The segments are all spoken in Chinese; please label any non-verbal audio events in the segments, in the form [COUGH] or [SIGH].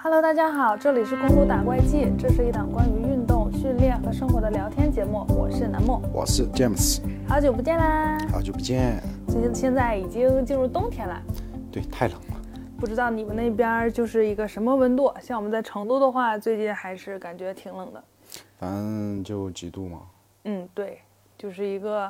Hello，大家好，这里是公路打怪记，这是一档关于运动、训练和生活的聊天节目。我是南梦，我是 James，好久不见啦！好久不见。最近现在已经进入冬天了，对，太冷了。不知道你们那边就是一个什么温度？像我们在成都的话，最近还是感觉挺冷的。反正就几度嘛。嗯，对，就是一个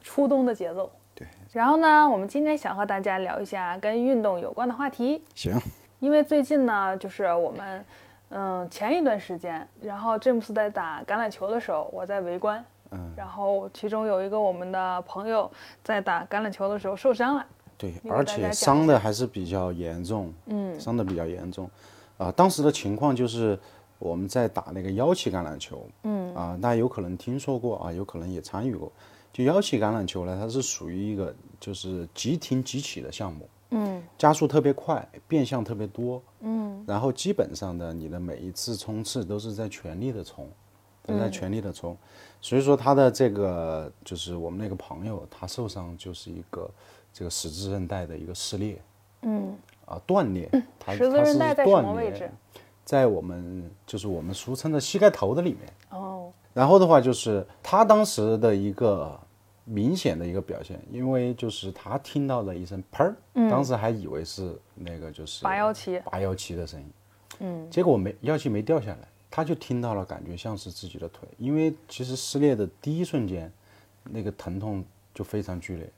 初冬的节奏。对。然后呢，我们今天想和大家聊一下跟运动有关的话题。行。因为最近呢，就是我们，嗯，前一段时间，然后詹姆斯在打橄榄球的时候，我在围观，嗯，然后其中有一个我们的朋友在打橄榄球的时候受伤了，对，而且伤的还是比较严重，嗯，伤的比较严重，啊，当时的情况就是我们在打那个腰旗橄榄球，嗯，啊，大家有可能听说过啊，有可能也参与过，就腰旗橄榄球呢，它是属于一个就是即停即起的项目。嗯，加速特别快，变向特别多，嗯，然后基本上的你的每一次冲刺都是在全力的冲，都在全力的冲，所以说他的这个就是我们那个朋友，他受伤就是一个这个十字韧带的一个撕裂，嗯，啊断裂，十字韧带在什么位置？在我们就是我们俗称的膝盖头的里面，哦，然后的话就是他当时的一个。明显的一个表现，因为就是他听到了一声砰儿，当时还以为是那个就是八幺七八幺七的声音，嗯，结果没幺七没掉下来，他就听到了，感觉像是自己的腿，因为其实撕裂的第一瞬间，那个疼痛就非常剧烈，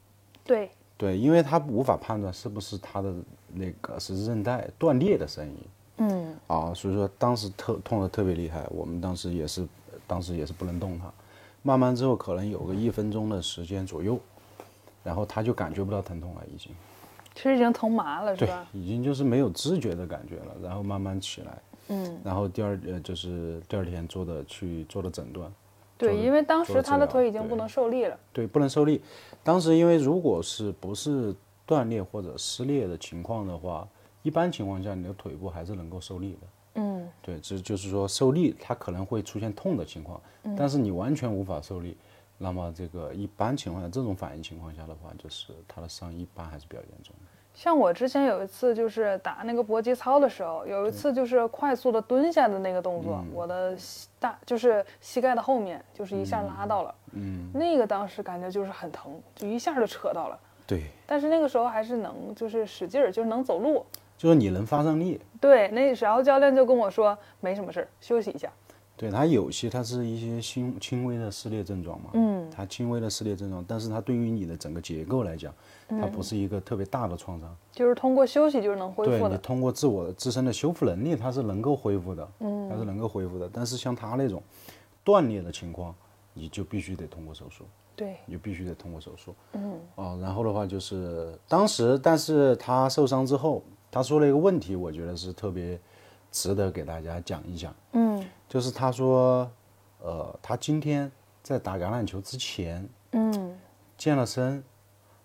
对。对，因为他无法判断是不是他的那个十字韧带断裂的声音，嗯，啊，所以说当时特痛的特别厉害，我们当时也是，当时也是不能动他。慢慢之后，可能有个一分钟的时间左右，然后他就感觉不到疼痛了，已经，其实已经疼麻了，是吧？对，已经就是没有知觉的感觉了。然后慢慢起来，嗯，然后第二呃就是第二天做的去做的诊断，对，因为当时他的腿已经不能受力了，对，不能受力。当时因为如果是不是断裂或者撕裂的情况的话，一般情况下你的腿部还是能够受力的。嗯，对，这就是说受力，它可能会出现痛的情况，但是你完全无法受力，那么这个一般情况下，这种反应情况下的话，就是他的伤一般还是比较严重的。像我之前有一次就是打那个搏击操的时候，有一次就是快速的蹲下的那个动作，我的大就是膝盖的后面就是一下拉到了，嗯，那个当时感觉就是很疼，就一下就扯到了。对，但是那个时候还是能就是使劲儿，就是能走路。就是你能发上力，对，那然后教练就跟我说没什么事儿，休息一下。对他有些他是一些轻轻微的撕裂症状嘛，嗯，他轻微的撕裂症状，但是他对于你的整个结构来讲，它不是一个特别大的创伤，就是通过休息就是能恢复的。对你通过自我自身的修复能力，它是能够恢复的，嗯，它是能够恢复的。但是像他那种断裂的情况，你就必须得通过手术，对，你就必须得通过手术，嗯，哦，然后的话就是当时，但是他受伤之后。他说了一个问题，我觉得是特别值得给大家讲一讲。嗯，就是他说，呃，他今天在打橄榄球之前，嗯，健了身，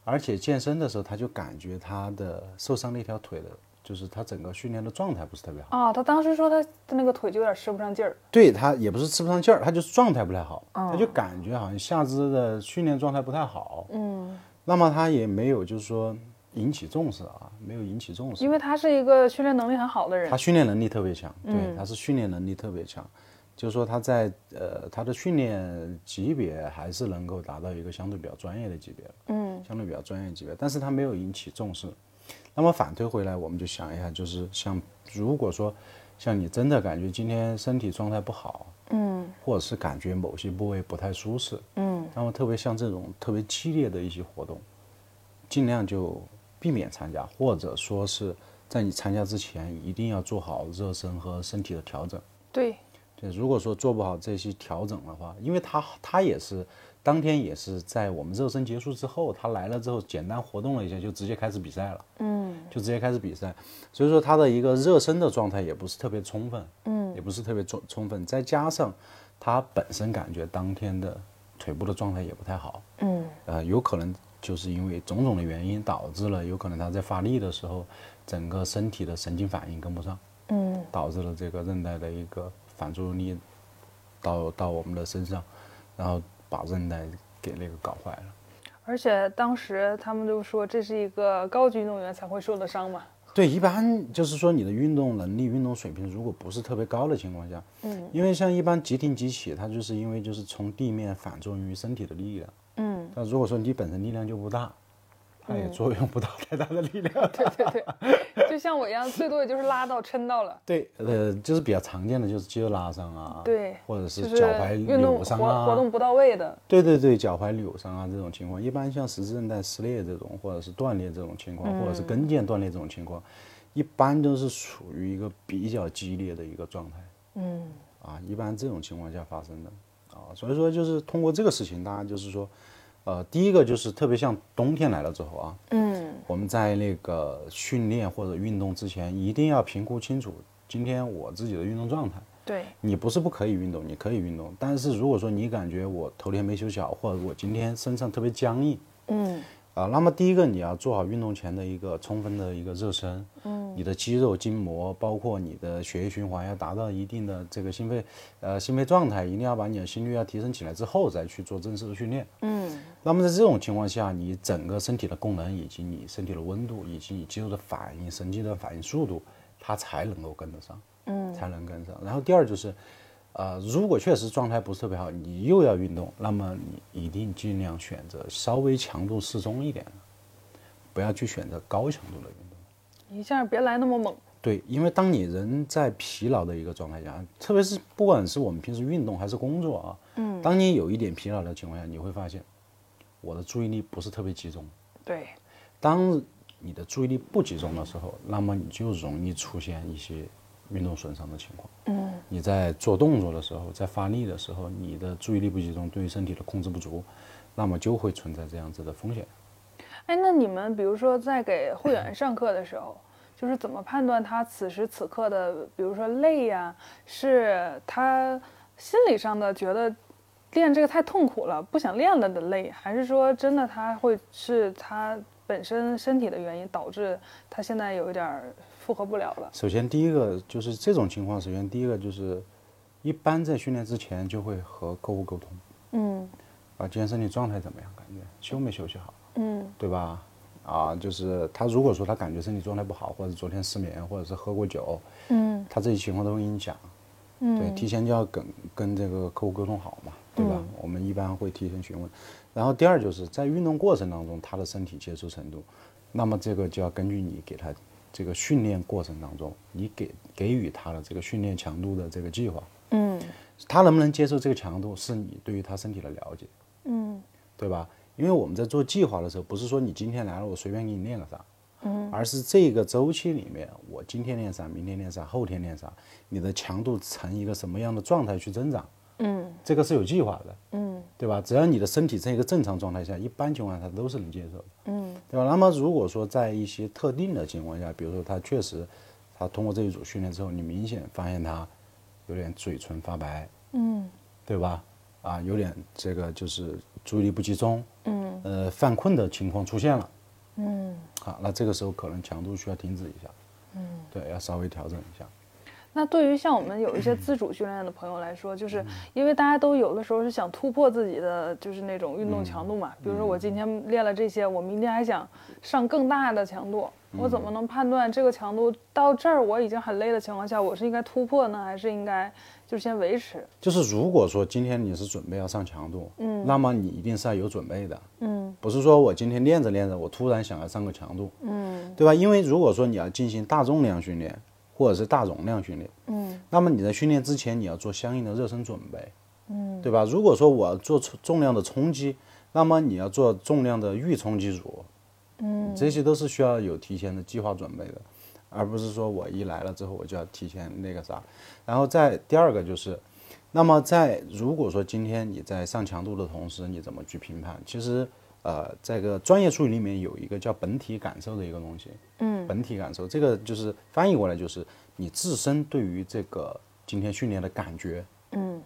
而且健身的时候他就感觉他的受伤那条腿的，就是他整个训练的状态不是特别好。啊，他当时说他的那个腿就有点吃不上劲儿。对他也不是吃不上劲儿，他就是状态不太好，他就感觉好像下肢的训练状态不太好。嗯，那么他也没有就是说。引起重视啊，没有引起重视，因为他是一个训练能力很好的人，他训练能力特别强，对，他是训练能力特别强，就是说他在呃他的训练级别还是能够达到一个相对比较专业的级别嗯，相对比较专业级别，但是他没有引起重视。那么反推回来，我们就想一下，就是像如果说像你真的感觉今天身体状态不好，嗯，或者是感觉某些部位不太舒适，嗯，那么特别像这种特别激烈的一些活动，尽量就。避免参加，或者说是在你参加之前，一定要做好热身和身体的调整。对，对，如果说做不好这些调整的话，因为他他也是当天也是在我们热身结束之后，他来了之后简单活动了一下，就直接开始比赛了。嗯，就直接开始比赛，所以说他的一个热身的状态也不是特别充分，嗯，也不是特别充充分，再加上他本身感觉当天的腿部的状态也不太好，嗯，呃，有可能。就是因为种种的原因导致了，有可能他在发力的时候，整个身体的神经反应跟不上，嗯，导致了这个韧带的一个反作用力到到我们的身上，然后把韧带给那个搞坏了。而且当时他们就说这是一个高级运动员才会受的伤嘛。对，一般就是说你的运动能力、运动水平如果不是特别高的情况下，嗯，因为像一般急停急起，它就是因为就是从地面反作用于身体的力量，嗯，但如果说你本身力量就不大。它也作用不到太大的力量。[LAUGHS] 对对对，就像我一样，最多也就是拉到、抻到了。对，呃，就是比较常见的就是肌肉拉伤啊，对，或者是脚踝扭伤啊，活动不到位的。对对对，脚踝扭伤啊这种情况，一般像十字韧带撕裂这种，或者是断裂这种情况，或者是跟腱断裂这种情况，一般都是处于一个比较激烈的一个状态。嗯，啊，一般这种情况下发生的啊，所以说就是通过这个事情，大家就是说。呃，第一个就是特别像冬天来了之后啊，嗯，我们在那个训练或者运动之前，一定要评估清楚今天我自己的运动状态。对，你不是不可以运动，你可以运动，但是如果说你感觉我头天没休息好，或者我今天身上特别僵硬，嗯。啊，那么第一个你要做好运动前的一个充分的一个热身，嗯，你的肌肉筋膜，包括你的血液循环要达到一定的这个心肺，呃，心肺状态，一定要把你的心率要提升起来之后再去做正式的训练，嗯，那么在这种情况下，你整个身体的功能以及你身体的温度以及你肌肉的反应、神经的反应速度，它才能够跟得上，嗯，才能跟上。然后第二就是。呃，如果确实状态不是特别好，你又要运动，那么你一定尽量选择稍微强度适中一点的，不要去选择高强度的运动。一下别来那么猛。对，因为当你人在疲劳的一个状态下，特别是不管是我们平时运动还是工作啊，嗯，当你有一点疲劳的情况下，你会发现我的注意力不是特别集中。对，当你的注意力不集中的时候，那么你就容易出现一些。运动损伤的情况，嗯，你在做动作的时候，在发力的时候，你的注意力不集中，对于身体的控制不足，那么就会存在这样子的风险。哎，那你们比如说在给会员上课的时候，[CLEARS THROAT] 就是怎么判断他此时此刻的，比如说累呀，是他心理上的觉得练这个太痛苦了，不想练了的累，还是说真的他会是他本身身体的原因导致他现在有一点儿？负荷不了了。首先，第一个就是这种情况。首先，第一个就是，一般在训练之前就会和客户沟通。嗯。啊，今天身体状态怎么样？感觉休没休息好？嗯。对吧？啊，就是他如果说他感觉身体状态不好，或者昨天失眠，或者是喝过酒，嗯，他这些情况都会影响。嗯。对，提前就要跟跟这个客户沟通好嘛，对吧？我们一般会提前询问。然后第二就是在运动过程当中，他的身体接受程度，那么这个就要根据你给他。这个训练过程当中，你给给予他的这个训练强度的这个计划，嗯，他能不能接受这个强度，是你对于他身体的了解，嗯，对吧？因为我们在做计划的时候，不是说你今天来了，我随便给你练个啥，嗯，而是这个周期里面，我今天练啥，明天练啥，后天练啥，你的强度呈一个什么样的状态去增长。嗯，这个是有计划的，嗯，对吧？只要你的身体在一个正常状态下，一般情况下他都是能接受的，嗯，对吧？那么如果说在一些特定的情况下，比如说他确实，他通过这一组训练之后，你明显发现他有点嘴唇发白，嗯，对吧？啊，有点这个就是注意力不集中，嗯，呃，犯困的情况出现了，嗯，好，那这个时候可能强度需要停止一下，嗯，对，要稍微调整一下。那对于像我们有一些自主训练的朋友来说，就是因为大家都有的时候是想突破自己的就是那种运动强度嘛。比如说我今天练了这些，我明天还想上更大的强度，我怎么能判断这个强度到这儿我已经很累的情况下，我是应该突破呢，还是应该就先维持？就是如果说今天你是准备要上强度，嗯，那么你一定是要有准备的，嗯，不是说我今天练着练着，我突然想要上个强度，嗯，对吧？因为如果说你要进行大重量训练。或者是大容量训练，嗯，那么你在训练之前你要做相应的热身准备，嗯，对吧？如果说我要做重量的冲击，那么你要做重量的预冲击组，嗯，这些都是需要有提前的计划准备的，而不是说我一来了之后我就要提前那个啥。然后再第二个就是，那么在如果说今天你在上强度的同时，你怎么去评判？其实。呃，这个专业术语里面有一个叫本体感受的一个东西，嗯，本体感受，这个就是翻译过来就是你自身对于这个今天训练的感觉，嗯，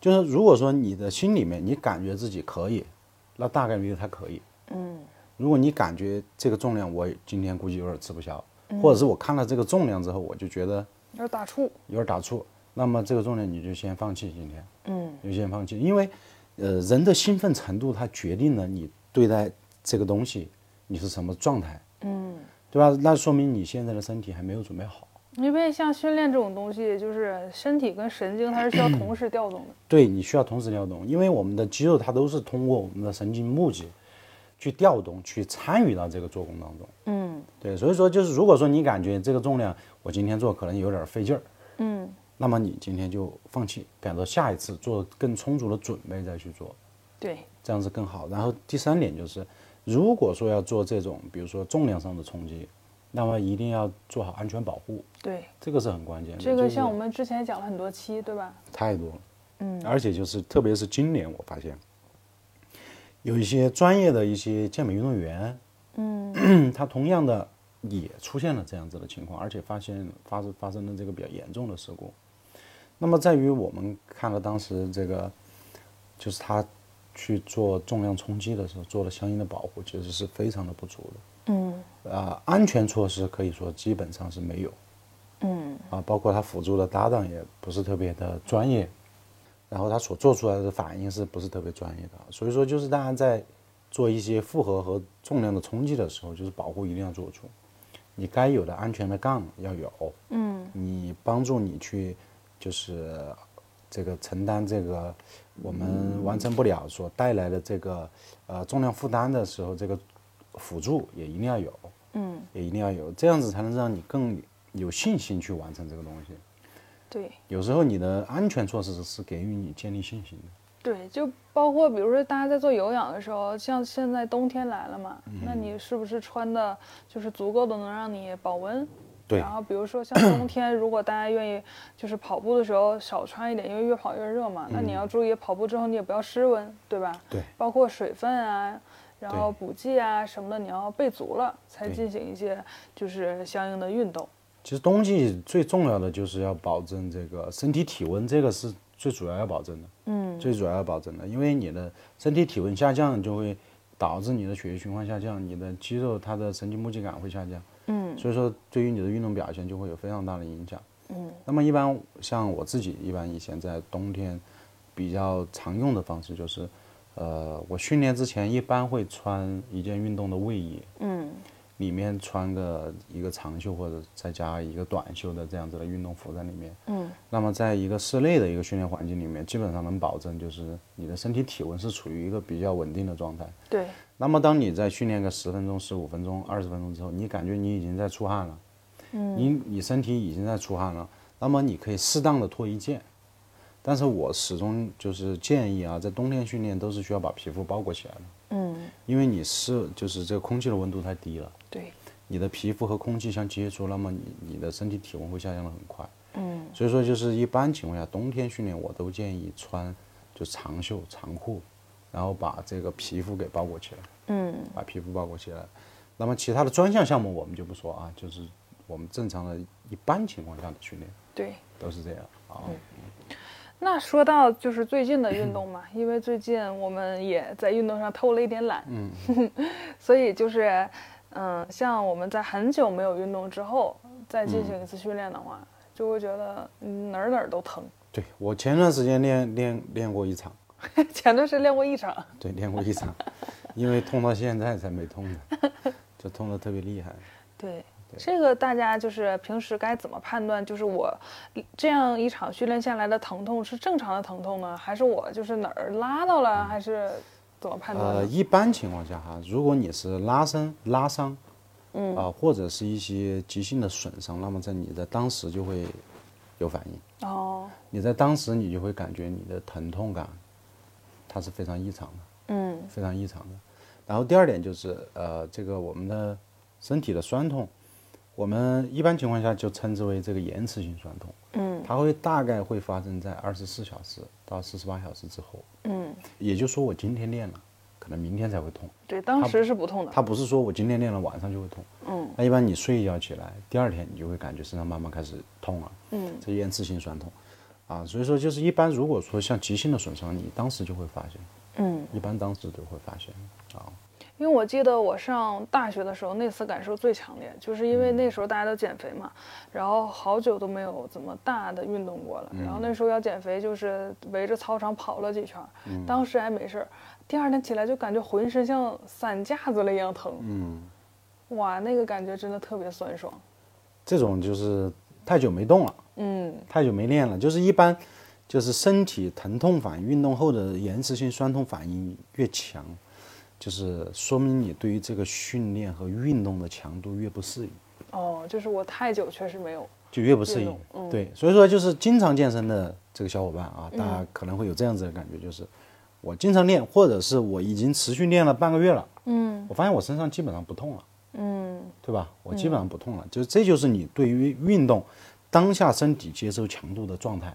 就是如果说你的心里面你感觉自己可以，那大概率它可以，嗯，如果你感觉这个重量我今天估计有点吃不消，或者是我看了这个重量之后我就觉得有点打怵，有点打怵，那么这个重量你就先放弃今天，嗯，就先放弃，因为呃人的兴奋程度它决定了你。对待这个东西，你是什么状态？嗯，对吧？那说明你现在的身体还没有准备好。因为像训练这种东西，就是身体跟神经它是需要同时调动的。[CLEARS THROAT] 对你需要同时调动，因为我们的肌肉它都是通过我们的神经募集去调动，去参与到这个做工当中。嗯对，所以说就是如果说你感觉这个重量我今天做可能有点费劲儿，嗯，那么你今天就放弃，改到下一次做更充足的准备再去做，对，这样子更好。然后第三点就是，如果说要做这种比如说重量上的冲击，那么一定要做好安全保护，对，这个是很关键的。这个像我们之前讲了很多期，对吧？太多了，嗯，而且就是特别是今年我发现，有一些专业的一些健美运动员，嗯 [CLEARS THROAT] 他同样的也出现了这样子的情况，而且发现发生发生了这个比较严重的事故。那么在于我们看了当时这个，就是他去做重量冲击的时候做了相应的保护，其实是非常的不足的。嗯啊、安全措施可以说基本上是没有。嗯啊，包括他辅助的搭档也不是特别的专业，然后他所做出来的反应是不是特别专业的？所以说，就是大家在做一些负荷和重量的冲击的时候，就是保护一定要做出，你该有的安全的杠要有，嗯你帮助你去就是这个承担这个我们完成不了所带来的这个呃重量负担的时候，这个辅助也一定要有。嗯，也一定要有，这样子才能让你更有信心去完成这个东西。对有时候你的安全措施是给予你建立信心的。对，就包括比如说大家在做有氧的时候，像现在冬天来了嘛，那你是不是穿的就是足够的能让你保温？对然后比如说像冬天，如果大家愿意就是跑步的时候少穿一点，因为越跑越热嘛，那你要注意跑步之后你也不要失温，对吧？对，包括水分啊，然后补剂啊什么的，你要备足了才进行一些就是相应的运动。其实冬季最重要的就是要保证这个身体体温，这个是最主要要保证的，嗯最主要要保证的。因为你的身体体温下降，就会导致你的血液循环下降，你的肌肉它的神经募集感会下降，嗯。所以说对于你的运动表现就会有非常大的影响。嗯。那么一般像我自己，一般以前在冬天比较常用的方式就是，呃，我训练之前一般会穿一件运动的卫衣，嗯里面穿个一个长袖或者再加一个短袖的这样子的运动服在里面。嗯。那么在一个室内的一个训练环境里面，基本上能保证就是你的身体体温是处于一个比较稳定的状态。对，那么当你在训练个十分钟、十五分钟、二十分钟之后，你感觉你已经在出汗了，嗯。你你身体已经在出汗了，那么你可以适当的脱一件，但是我始终就是建议啊，在冬天训练都是需要把皮肤包裹起来的，嗯因为你是就是这个空气的温度太低了，对，你的皮肤和空气相接触，那么你你的身体体温会下降的很快，嗯所以说就是一般情况下冬天训练我都建议穿就长袖长裤，然后把这个皮肤给包裹起来。嗯把皮肤包裹起来。那么其他的专项项目我们就不说啊，就是我们正常的一般情况下的训练对。都是这样啊。那说到就是最近的运动嘛，因为最近我们也在运动上偷了一点懒，嗯，[LAUGHS] 所以就是，嗯，像我们在很久没有运动之后再进行一次训练的话，就会觉得嗯哪儿哪儿都疼。对我前段时间练练练过一场，[LAUGHS] 前段时间练过一场，对，练过一场，因为痛到现在才没痛的，[LAUGHS] 就痛的特别厉害。对。这个大家就是平时该怎么判断？就是我这样一场训练下来的疼痛是正常的疼痛呢，还是我就是哪儿拉到了，还是怎么判断呃，一般情况下哈，如果你是拉伸、拉伤，嗯啊、或者是一些急性的损伤，那么在你的当时就会有反应。哦，你在当时你就会感觉你的疼痛感，它是非常异常的。嗯非常异常的。然后第二点就是，呃，这个我们的身体的酸痛，我们一般情况下就称之为这个延迟性酸痛，嗯它会大概会发生在二十四小时到四十八小时之后。嗯，也就是说，我今天练了，可能明天才会痛。对，当时是不痛的。它不是说我今天练了晚上就会痛。嗯那一般你睡一觉起来，第二天你就会感觉身上慢慢开始痛了，嗯这延迟性酸痛。啊，所以说就是一般如果说像急性的损伤，你当时就会发现，嗯，一般当时就会发现啊。因为我记得我上大学的时候那次感受最强烈，就是因为那时候大家都减肥嘛，然后好久都没有怎么大的运动过了，然后那时候要减肥就是围着操场跑了几圈，当时还没事儿，第二天起来就感觉浑身像散架子了一样疼，嗯，哇，那个感觉真的特别酸爽。这种就是太久没动了，嗯，太久没练了，就是一般就是身体疼痛反应，运动后的延迟性酸痛反应越强，就是说明你对于这个训练和运动的强度越不适应。哦，就是我太久确实没有。就越不适应，对，所以说就是经常健身的这个小伙伴啊，大家可能会有这样子的感觉，就是我经常练，或者是我已经持续练了半个月了，嗯，我发现我身上基本上不痛了，嗯，对吧？我基本上不痛了，就是这就是你对于运动当下身体接受强度的状态，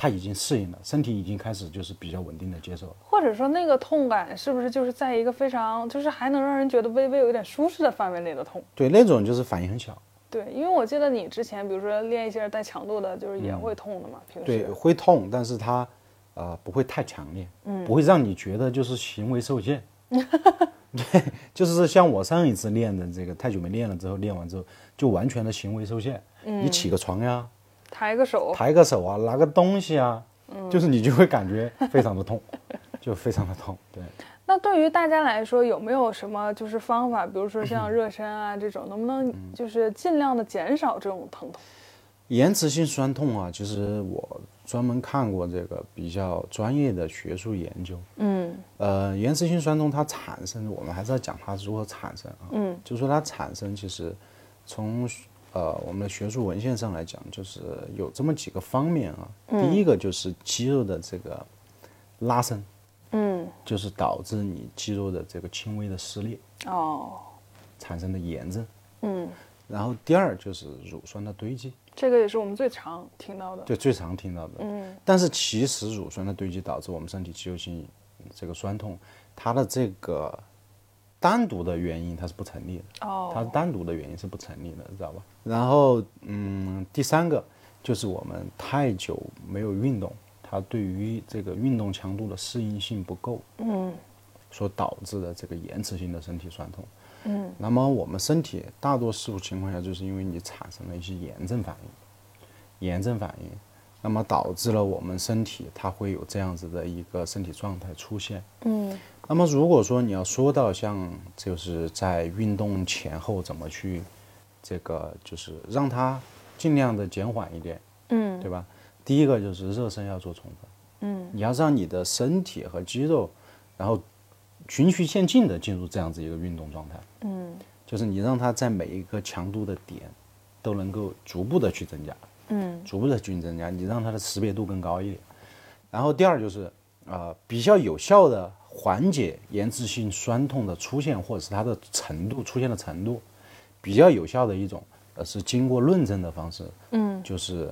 它已经适应了，身体已经开始就是比较稳定的接受，或者说那个痛感是不是就是在一个非常就是还能让人觉得微微有一点舒适的范围内的痛？对，那种就是反应很小。对，因为我记得你之前，比如说练一些带强度的，就是也会痛的嘛。平时对会痛，但是它呃不会太强烈，嗯，不会让你觉得就是行为受限。[LAUGHS] 对，就是像我上一次练的这个，太久没练了之后，练完之后就完全的行为受限。嗯，你起个床呀，抬个手，抬个手啊，拿个东西啊，嗯，就是你就会感觉非常的痛，[LAUGHS] 就非常的痛。对。那对于大家来说，有没有什么就是方法，比如说像热身啊这种，能不能就是尽量的减少这种疼痛？延迟性酸痛啊，其实我专门看过这个比较专业的学术研究。嗯。呃，延迟性酸痛它产生，我们还是要讲它如何产生啊。嗯。就是说它产生，其实从呃我们的学术文献上来讲，就是有这么几个方面啊。第一个就是肌肉的这个拉伸。嗯，就是导致你肌肉的这个轻微的撕裂哦，产生的炎症。嗯，然后第二就是乳酸的堆积，这个也是我们最常听到的。对，最常听到的。嗯，但是其实乳酸的堆积导致我们身体肌肉性这个酸痛，它的这个单独的原因它是不成立的。哦，它单独的原因是不成立的，知道吧？然后，嗯，第三个就是我们太久没有运动。它对于这个运动强度的适应性不够，嗯，所导致的这个延迟性的身体酸痛，嗯，那么我们身体大多数情况下就是因为你产生了一些炎症反应，炎症反应，那么导致了我们身体它会有这样子的一个身体状态出现，嗯，那么如果说你要说到像就是在运动前后怎么去这个就是让它尽量的减缓一点，嗯，对吧？第一个就是热身要做充分，嗯，你要让你的身体和肌肉，然后循序渐进的进入这样子一个运动状态，嗯，就是你让它在每一个强度的点都能够逐步的去增加，嗯，逐步的去增加，你让它的识别度更高一点。然后第二就是啊，比较有效的缓解延迟性酸痛的出现或者是它的程度出现的程度，比较有效的一种呃是经过论证的方式，嗯，就是。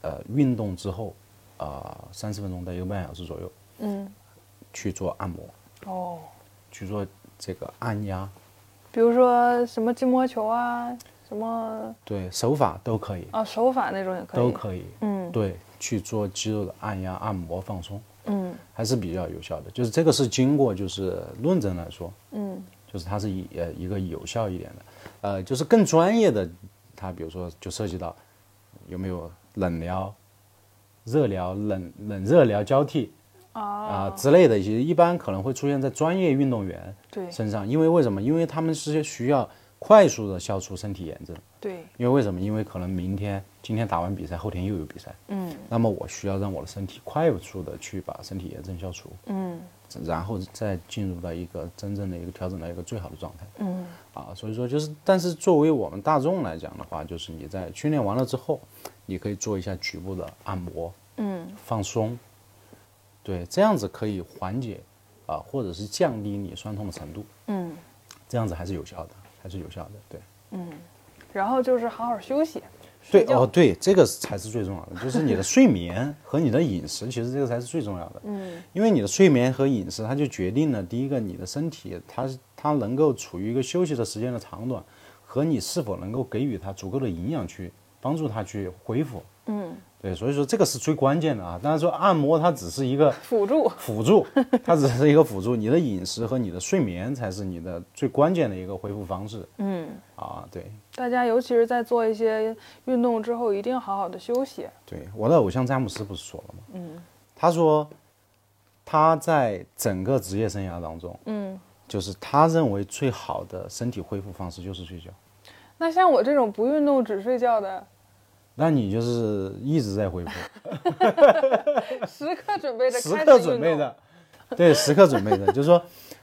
呃，运动之后，啊，三十分钟到一个半小时左右，嗯，去做按摩，哦，去做这个按压，比如说什么筋膜球啊，什么，对手法都可以啊，手法那种也可以，都可以，嗯，对，去做肌肉的按压、按摩、放松，嗯，还是比较有效的。就是这个是经过就是论证来说，嗯，就是它是一呃一个有效一点的，呃，就是更专业的，它比如说就涉及到有没有。冷疗、热疗、冷冷热疗交替啊之类的一些，一般可能会出现在专业运动员身上，因为为什么？因为他们是需要快速的消除身体炎症。对。因为为什么？因为可能明天、今天打完比赛，后天又有比赛。嗯。那么我需要让我的身体快速的去把身体炎症消除。嗯。然后再进入到一个真正的一个调整到一个最好的状态。嗯。啊，所以说就是，但是作为我们大众来讲的话，就是你在训练完了之后。你可以做一下局部的按摩，嗯，放松，对，这样子可以缓解，啊，或者是降低你酸痛的程度，嗯，这样子还是有效的，还是有效的，对，嗯，然后就是好好休息，对，哦，对，这个才是最重要的，就是你的睡眠和你的饮食，其实这个才是最重要的，嗯，因为你的睡眠和饮食，它就决定了第一个你的身体，它它能够处于一个休息的时间的长短，和你是否能够给予它足够的营养去。帮助它去恢复，嗯，对，所以说这个是最关键的啊。当然说按摩它只是一个辅助，辅助，它只是一个辅助。你的饮食和你的睡眠才是你的最关键的一个恢复方式。嗯，啊，对，大家尤其是在做一些运动之后，一定要好好的休息。对，我的偶像詹姆斯不是说了吗？嗯，他说他在整个职业生涯当中，嗯，就是他认为最好的身体恢复方式就是睡觉。那像我这种不运动只睡觉的，那你就是一直在恢复，[LAUGHS] 时刻准备着，时刻准备着，对，时刻准备着，就是说。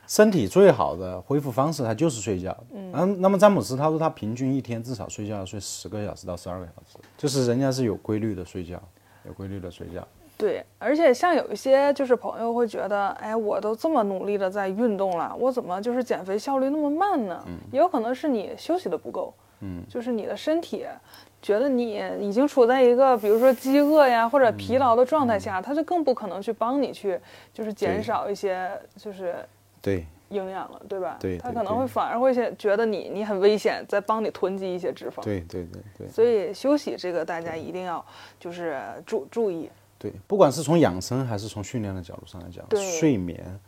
身体最好的恢复方式，它就是睡觉。嗯，那么詹姆斯他说他平均一天至少睡觉要睡十个小时到十二个小时，就是人家是有规律的睡觉，有规律的睡觉。对，而且像有一些就是朋友会觉得，哎，我都这么努力的在运动了，我怎么就是减肥效率那么慢呢？嗯，也有可能是你休息的不够。嗯，就是你的身体觉得你已经处在一个比如说饥饿呀或者疲劳的状态下，他就更不可能去帮你去就是减少一些就是。对营养了，对吧？对，他可能会反而会觉得你你很危险，在帮你囤积一些脂肪。对对对对。所以休息这个大家一定要就是注注意。对，不管是从养生还是从训练的角度上来讲，睡眠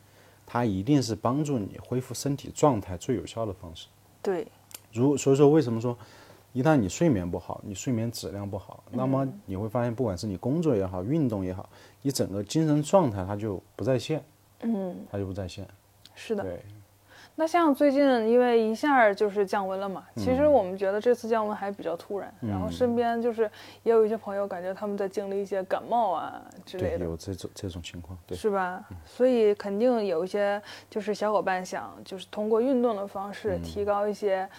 它一定是帮助你恢复身体状态最有效的方式。对。如所以说，为什么说一旦你睡眠不好，你睡眠质量不好，那么你会发现，不管是你工作也好，运动也好，你整个精神状态它就不在线。嗯。它就不在线。是的，对那像最近因为一下就是降温了嘛，其实我们觉得这次降温还比较突然，然后身边就是也有一些朋友感觉他们在经历一些感冒啊之类的，有这种这种情况，对，是吧？所以肯定有一些就是小伙伴想就是通过运动的方式提高一些嗯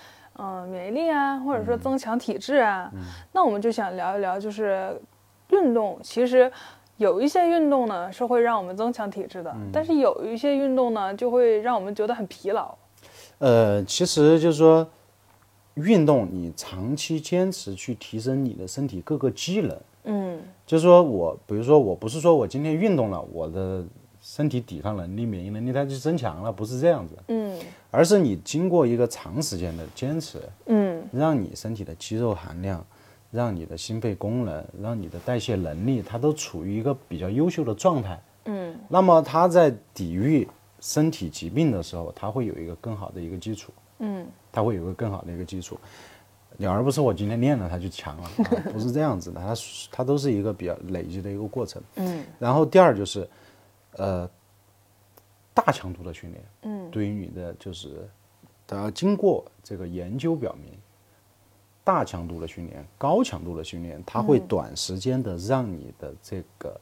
免疫力啊，或者说增强体质啊，那我们就想聊一聊就是运动其实。有一些运动呢是会让我们增强体质的，但是有一些运动呢就会让我们觉得很疲劳。呃，其实就是说，运动你长期坚持去提升你的身体各个机能，嗯，就是说我，比如说我不是说我今天运动了，我的身体抵抗能力、免疫能力它就增强了，不是这样子，嗯，而是你经过一个长时间的坚持，嗯，让你身体的肌肉含量。让你的心肺功能，让你的代谢能力，它都处于一个比较优秀的状态。嗯，那么它在抵御身体疾病的时候，它会有一个更好的一个基础。嗯，它会有个更好的一个基础，你而不是我今天练了它就强了，[LAUGHS] 不是这样子的。它它都是一个比较累积的一个过程。嗯，然后第二就是，呃，大强度的训练。嗯，对于你的就是，它经过这个研究表明。大强度的训练，高强度的训练，它会短时间的让你的这个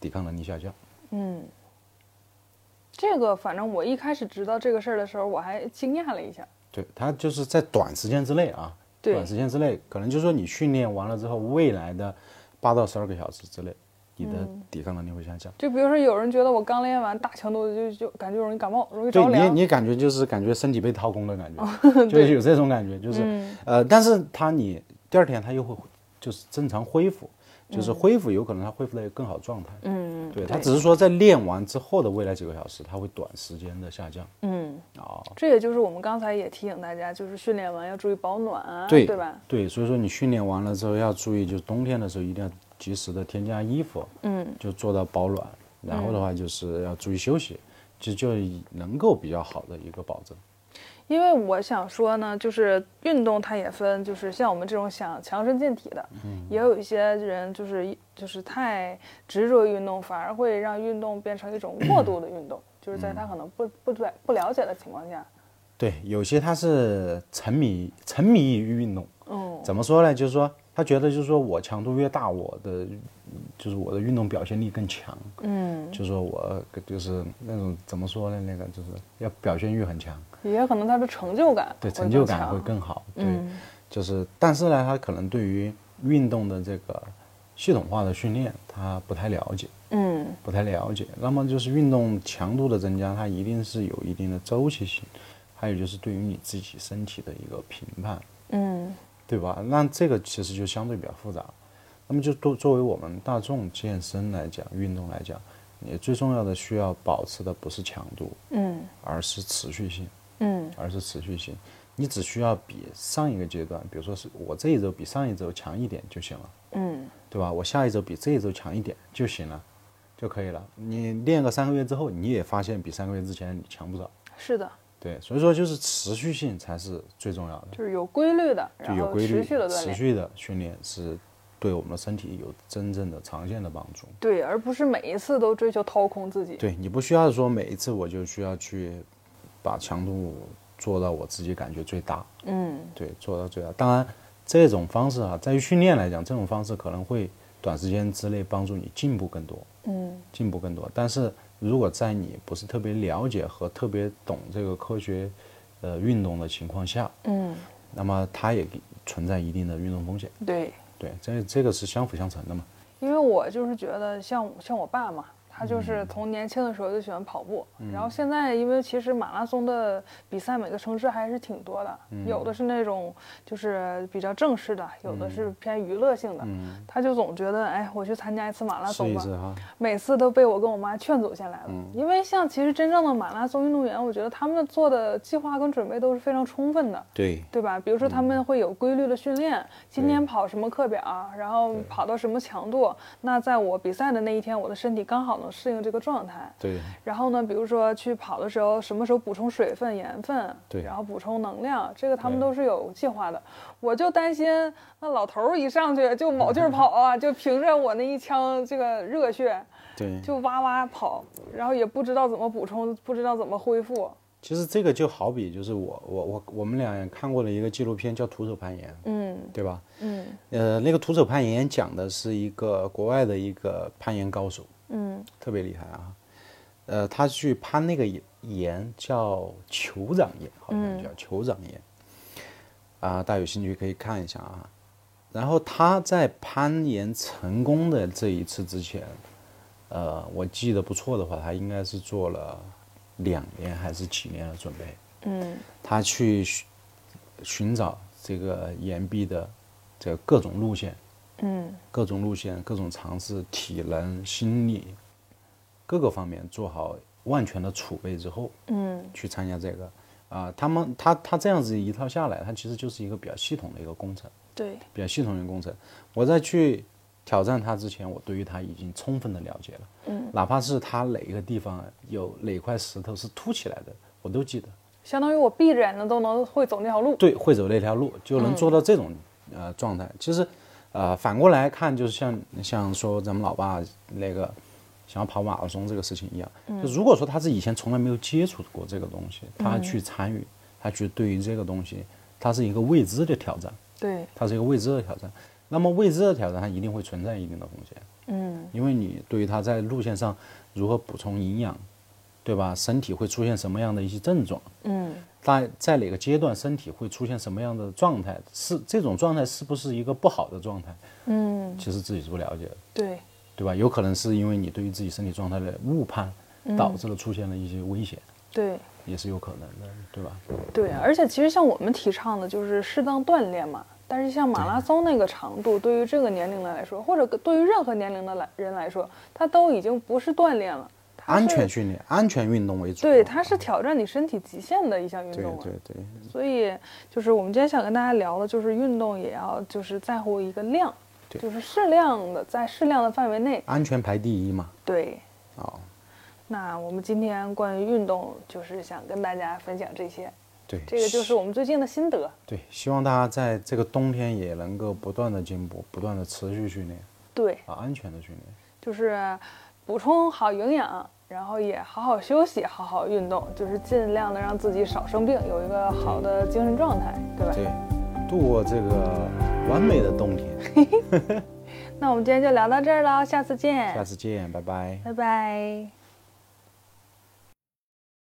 抵抗能力下降。嗯，这个反正我一开始知道这个事儿的时候，我还惊讶了一下。对，它就是在短时间之内啊，短时间之内，可能就是说你训练完了之后，未来的八到十二个小时之内。你的抵抗能力会下降。就比如说，有人觉得我刚练完大强度，就就感觉容易感冒，容易着凉。你你感觉就是感觉身体被掏空的感觉，[LAUGHS] 就是有这种感觉，就是呃，但是他你第二天他又会就是正常恢复，就是恢复有可能他恢复到一个更好状态。嗯，对他只是说在练完之后的未来几个小时，他会短时间的下降。嗯，哦，这也就是我们刚才也提醒大家，就是训练完要注意保暖啊，对对吧？对，所以说你训练完了之后要注意，就是冬天的时候一定要。及时的添加衣服，嗯，就做到保暖，然后的话就是要注意休息，就就能够比较好的一个保证。因为我想说呢，就是运动它也分，就是像我们这种想强身健体的，嗯，也有一些人就是就是太执着运动，反而会让运动变成一种过度的运动，就是在他可能不不对不了解的情况下，对，有些他是沉迷沉迷于运动，嗯，怎么说呢？就是说。他觉得就是说我强度越大，我的就是我的运动表现力更强。嗯，就是说我就是那种怎么说呢？那个就是要表现欲很强。也可能他的成就感对成就感会更好。对，就是但是呢，他可能对于运动的这个系统化的训练，他不太了解。嗯，不太了解。那么就是运动强度的增加，它一定是有一定的周期性，还有就是对于你自己身体的一个评判。嗯。对吧？那这个其实就相对比较复杂。那么就作作为我们大众健身来讲，运动来讲，你最重要的需要保持的不是强度，嗯，而是持续性，嗯，而是持续性。你只需要比上一个阶段，比如说是我这一周比上一周强一点就行了，嗯，对吧？我下一周比这一周强一点就行了，就可以了。你练个三个月之后，你也发现比三个月之前你强不少。是的。对，所以说就是持续性才是最重要的，就是有规律的，就有规律持续的持续的训练是对我们的身体有真正的长线的帮助。对，而不是每一次都追求掏空自己。对你不需要说每一次我就需要去把强度做到我自己感觉最大，嗯对，做到最大。当然，这种方式啊，在于训练来讲，这种方式可能会短时间之内帮助你进步更多，嗯进步更多。但是如果在你不是特别了解和特别懂这个科学，呃，运动的情况下，嗯，那么它也存在一定的运动风险。对，对，这这个是相辅相成的嘛。因为我就是觉得像像我爸嘛，他嗯就是从年轻的时候就喜欢跑步，然后现在因为其实马拉松的比赛每个城市还是挺多的，嗯。有的是那种就是比较正式的，有的嗯。是偏娱乐性的，他就总觉得哎，我去参加一次马拉松吧，每次都被我跟我妈劝走下来了。嗯。因为像其实真正的马拉松运动员，我觉得他们做的计划跟准备都是非常充分的。对，对吧？比如说他们会有规律的训练，今天跑什么课表，然后跑到什么强度，那在我比赛的那一天，我的身体刚好能适应这个状态。对，然后呢，比如说去跑的时候，什么时候补充水分、盐分，对然后补充能量，这个他们都是有计划的。我就担心那老头儿一上去就卯劲儿跑啊，就凭着我那一腔这个热血对。就哇哇跑，然后也不知道怎么补充，不知道怎么恢复。其实这个就好比就是我我我我们俩看过的一个纪录片叫《徒手攀岩》，嗯对吧？嗯呃，那个徒手攀岩讲的是一个国外的一个攀岩高手，嗯特别厉害啊。呃，他去攀那个岩岩叫酋长岩，好像叫酋长岩。啊，大家有兴趣可以看一下啊。然后他在攀岩成功的这一次之前，呃，我记得不错的话，他应该是做了两年还是几年的准备。嗯他去寻寻找这个岩壁的这个各种路线，嗯各种路线，各种尝试，体能、心力各个方面做好万全的储备之后，嗯去参加这个。啊、他们他他这样子一套下来，他其实就是一个比较系统的一个工程，对，比较系统的工程。我在去挑战他之前，我对于他已经充分的了解了，嗯，哪怕是他哪一个地方有哪块石头是凸起来的，我都记得。相当于我闭着眼睛都能会走那条路。对，会走那条路，就能做到这种、呃状态。其实，呃，反过来看，就是像像说咱们老爸那个想要跑马拉松这个事情一样，就如果说他是以前从来没有接触过这个东西，他去参与，他去对于这个东西，它是一个未知的挑战，对，它是一个未知的挑战。那么未知的挑战，它一定会存在一定的风险，嗯因为你对于他在路线上如何补充营养，对吧？身体会出现什么样的一些症状？嗯在在哪个阶段身体会出现什么样的状态？是这种状态是不是一个不好的状态？嗯，其实自己是不了解的，对，对吧？有可能是因为你对于自己身体状态的误判，导致了出现了一些危险，对也是有可能的，对吧？对，而且其实像我们提倡的就是适当锻炼嘛。但是像马拉松那个长度，对于这个年龄的来说，或者对于任何年龄的来人来说，它都已经不是锻炼了，它安全训练、安全运动为主。对，它是挑战你身体极限的一项运动啊。对对所以就是我们今天想跟大家聊的，就是运动也要就是在乎一个量，就是适量的，在适量的范围内。安全排第一嘛。对，哦，那我们今天关于运动，就是想跟大家分享这些，对，这个就是我们最近的心得。对，希望大家在这个冬天也能够不断的进步，不断的持续训练对，啊，安全的训练。就是补充好营养，然后也好好休息，好好运动，就是尽量的让自己少生病，有一个好的精神状态，对吧？对，度过这个完美的冬天。[LAUGHS] 那我们今天就聊到这儿了，下次见，下次见，拜拜。拜拜。